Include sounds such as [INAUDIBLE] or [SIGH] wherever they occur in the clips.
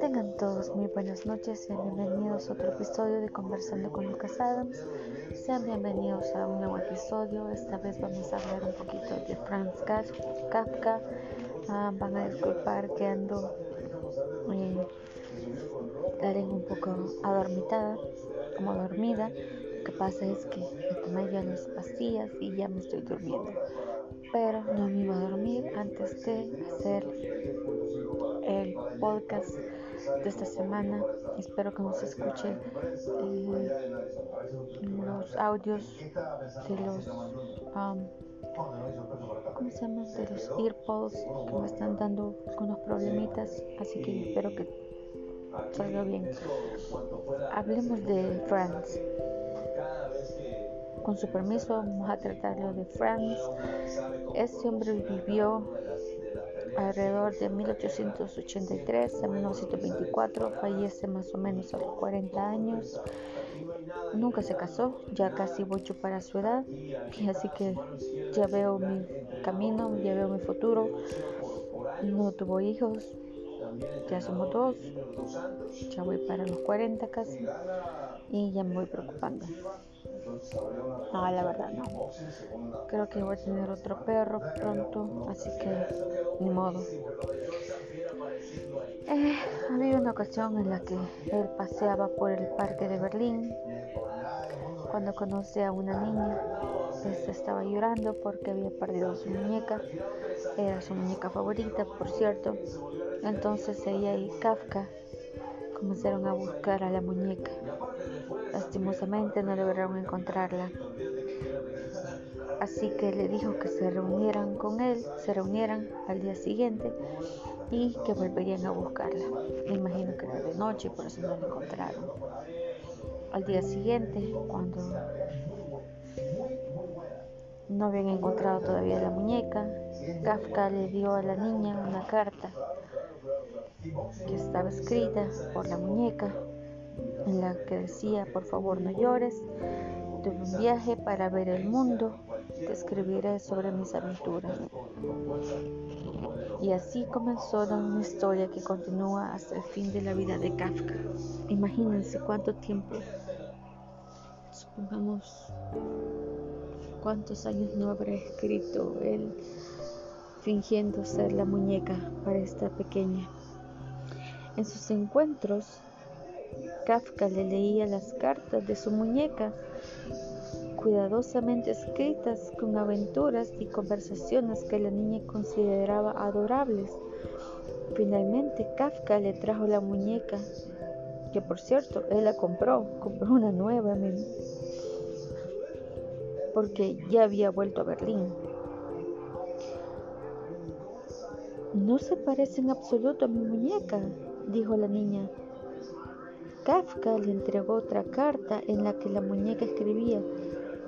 Tengan todos muy buenas noches, sean bienvenidos a otro episodio de Conversando con Lucas Adams. Sean bienvenidos a un nuevo episodio. Esta vez vamos a hablar un poquito de Franz Kafka. Ah, van a disculpar que ando eh, un poco adormitada, como dormida. Lo que pasa es que me tomé ya las pastillas y ya me estoy durmiendo. Pero no me iba a dormir antes de hacer el podcast de esta semana. Espero que nos escuche eh, los audios de los um, ¿cómo se llama? de los earpods que me están dando algunos problemitas así que espero que salga bien. Hablemos de Friends con su permiso vamos a tratarlo de Friends este hombre vivió alrededor de 1883 a 1924, fallece más o menos a los 40 años. Nunca se casó, ya casi yo para su edad, así que ya veo mi camino, ya veo mi futuro. No tuvo hijos, ya somos dos, ya voy para los 40 casi y ya me voy preocupando. No, la verdad no. Creo que voy a tener otro perro pronto, así que ni modo. Eh, había una ocasión en la que él paseaba por el parque de Berlín cuando conoce a una niña. Esta estaba llorando porque había perdido su muñeca. Era su muñeca favorita, por cierto. Entonces ella y Kafka comenzaron a buscar a la muñeca. Lastimosamente no lograron encontrarla. Así que le dijo que se reunieran con él, se reunieran al día siguiente y que volverían a buscarla. Me imagino que era de noche, por eso no la encontraron. Al día siguiente, cuando no habían encontrado todavía la muñeca, Kafka le dio a la niña una carta que estaba escrita por la muñeca en la que decía, por favor no llores, tuve un viaje para ver el mundo, te escribiré sobre mis aventuras. Y así comenzó una historia que continúa hasta el fin de la vida de Kafka. Imagínense cuánto tiempo, supongamos cuántos años no habrá escrito él fingiendo ser la muñeca para esta pequeña. En sus encuentros Kafka le leía las cartas de su muñeca, cuidadosamente escritas con aventuras y conversaciones que la niña consideraba adorables. Finalmente Kafka le trajo la muñeca, que por cierto, él la compró, compró una nueva, porque ya había vuelto a Berlín. No se parece en absoluto a mi muñeca, dijo la niña. Kafka le entregó otra carta en la que la muñeca escribía,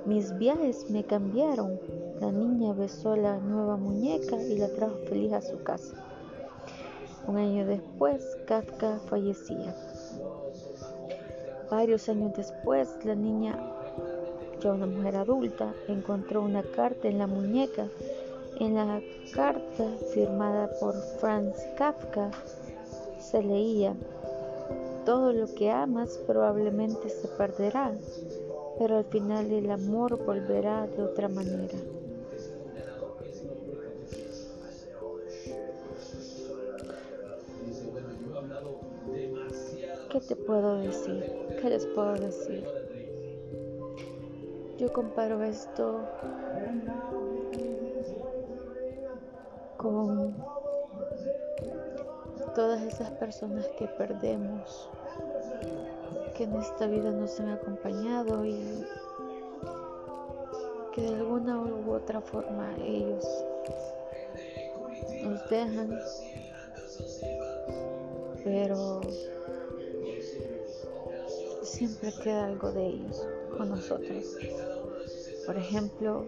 mis viajes me cambiaron. La niña besó la nueva muñeca y la trajo feliz a su casa. Un año después, Kafka fallecía. Varios años después, la niña, ya una mujer adulta, encontró una carta en la muñeca. En la carta, firmada por Franz Kafka, se leía, todo lo que amas probablemente se perderá, pero al final el amor volverá de otra manera. ¿Qué te puedo decir? ¿Qué les puedo decir? Yo comparo esto con todas esas personas que perdemos que en esta vida nos han acompañado y que de alguna u otra forma ellos nos dejan, pero siempre queda algo de ellos con nosotros. Por ejemplo,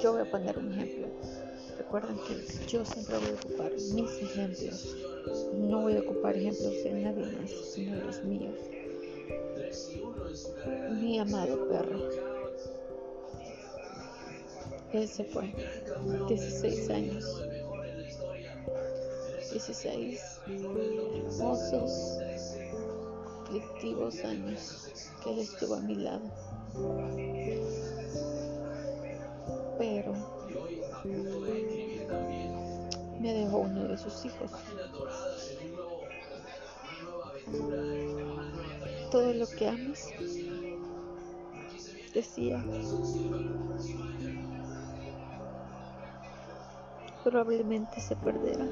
yo voy a poner un ejemplo. Recuerden que yo siempre voy a ocupar mis ejemplos no voy a ocupar ejemplos de nadie más, sino los míos. Mi amado perro. Él se fue. 16 años. 16 hermosos, aflictivos años que Él estuvo a mi lado. Pero dejó uno de sus hijos. Todo lo que amas, decía, probablemente se perderá.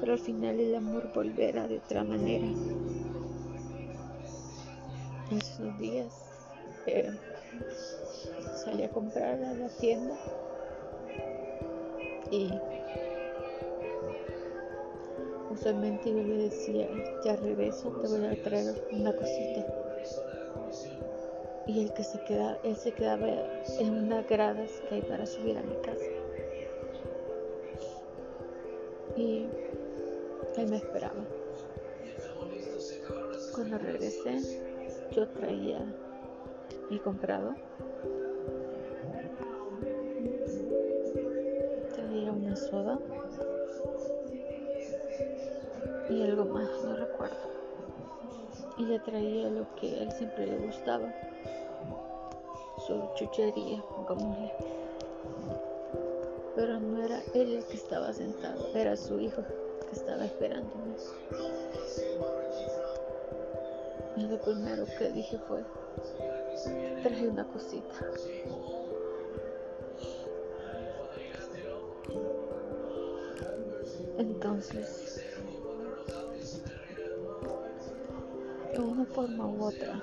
Pero al final el amor volverá de otra manera. En esos días eh, salí a comprar a la tienda y usualmente yo le decía, ya regreso, te voy a traer una cosita. Y el que se quedaba, él se quedaba en unas gradas que hay para subir a mi casa. Y él me esperaba. Cuando regresé, yo traía mi comprado. Soda y algo más, no recuerdo. Y le traía lo que a él siempre le gustaba, su chuchería, pongámosle. Pero no era él el que estaba sentado, era su hijo que estaba esperándome. Y lo primero que dije fue, traje una cosita. Entonces, de una forma u otra,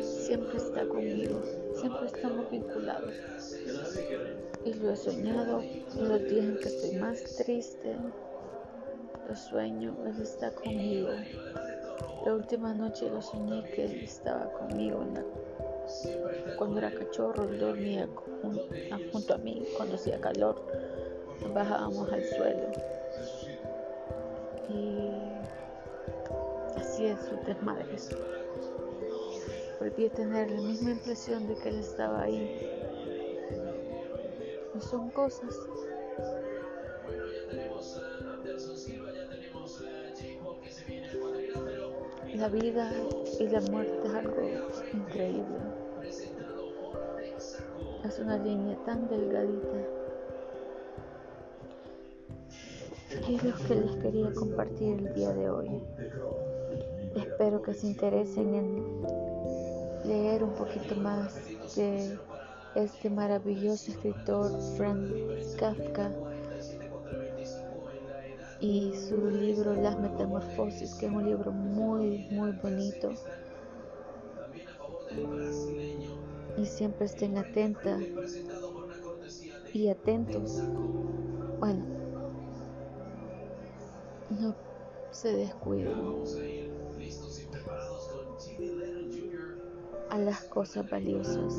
siempre está conmigo, siempre estamos vinculados. Y lo he soñado los días en que estoy más triste, lo sueño, Él está conmigo. La última noche lo soñé que Él estaba conmigo cuando era cachorro, dormía junto a mí cuando hacía calor, bajábamos al suelo. Y así es su desmadres. Volví a tener la misma impresión de que Él estaba ahí. No son cosas La vida y la muerte es algo increíble. Es una línea tan delgadita. Es lo que les quería compartir el día de hoy. Espero que se interesen en leer un poquito más de este maravilloso escritor Franz Kafka y su libro Las Metamorfosis, que es un libro muy, muy bonito. Y siempre estén atentas y atentos. Bueno, no se descuiden a las cosas valiosas.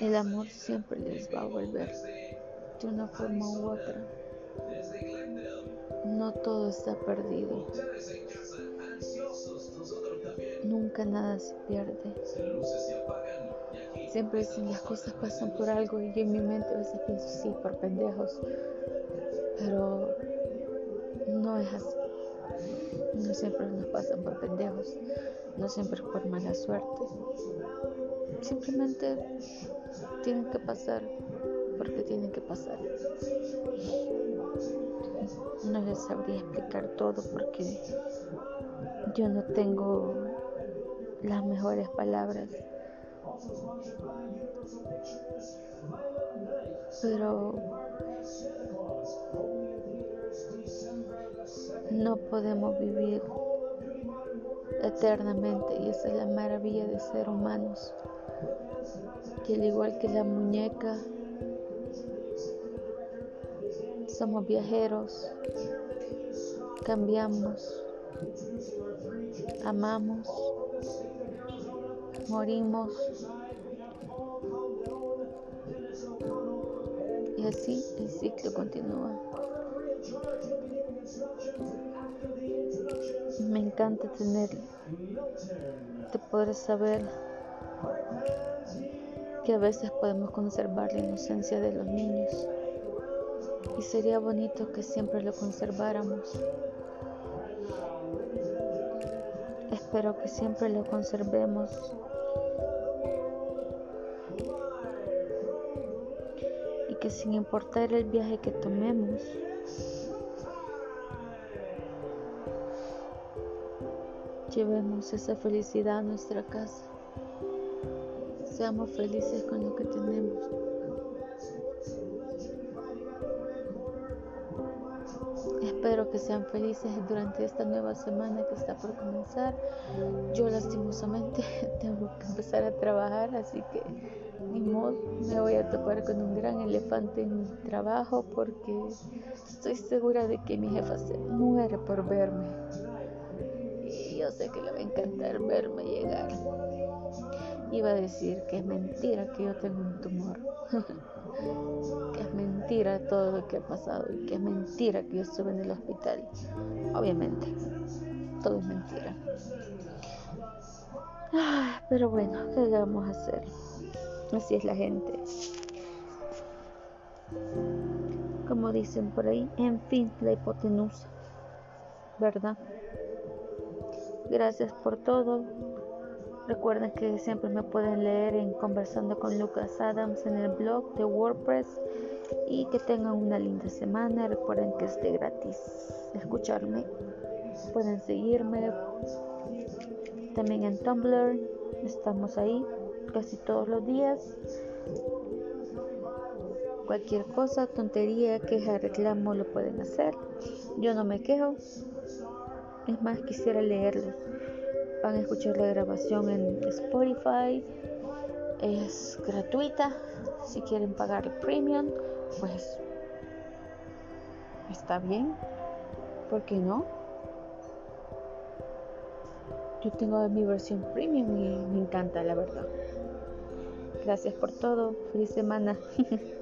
El amor siempre les va a volver de una forma u otra. No todo está perdido. Nunca nada se pierde. Siempre dicen las cosas pasan por algo y yo en mi mente a veces pienso sí, por pendejos. Pero no es así. No siempre nos pasan por pendejos. No siempre por mala suerte. Simplemente tienen que pasar porque tienen que pasar. No les sabría explicar todo porque yo no tengo las mejores palabras. Pero no podemos vivir eternamente y esa es la maravilla de ser humanos. Que al igual que la muñeca somos viajeros, cambiamos, amamos, morimos. Y así el ciclo continúa. Me encanta tener te podrás saber que a veces podemos conservar la inocencia de los niños y sería bonito que siempre lo conserváramos. Espero que siempre lo conservemos. Que sin importar el viaje que tomemos, llevemos esa felicidad a nuestra casa. Seamos felices con lo que tenemos. Espero que sean felices durante esta nueva semana que está por comenzar. Yo lastimosamente [LAUGHS] tengo que empezar a trabajar, así que ni modo, me voy a topar con un gran elefante en mi trabajo porque estoy segura de que mi jefa se muere por verme. Y yo sé que le va a encantar verme llegar. Iba a decir que es mentira que yo tengo un tumor. [LAUGHS] que es mentira todo lo que ha pasado y que es mentira que yo estuve en el hospital. Obviamente, todo es mentira. pero bueno, ¿qué vamos a hacer? Así es la gente. Como dicen por ahí, en fin, la hipotenusa. ¿Verdad? Gracias por todo. Recuerden que siempre me pueden leer en Conversando con Lucas Adams en el blog de WordPress y que tengan una linda semana. Recuerden que es de gratis escucharme. Pueden seguirme también en Tumblr. Estamos ahí casi todos los días. Cualquier cosa, tontería, queja, reclamo lo pueden hacer. Yo no me quejo. Es más, quisiera leerlos van a escuchar la grabación en Spotify. Es gratuita. Si quieren pagar el premium, pues está bien. ¿Por qué no? Yo tengo mi versión premium y me encanta, la verdad. Gracias por todo. Feliz semana. [LAUGHS]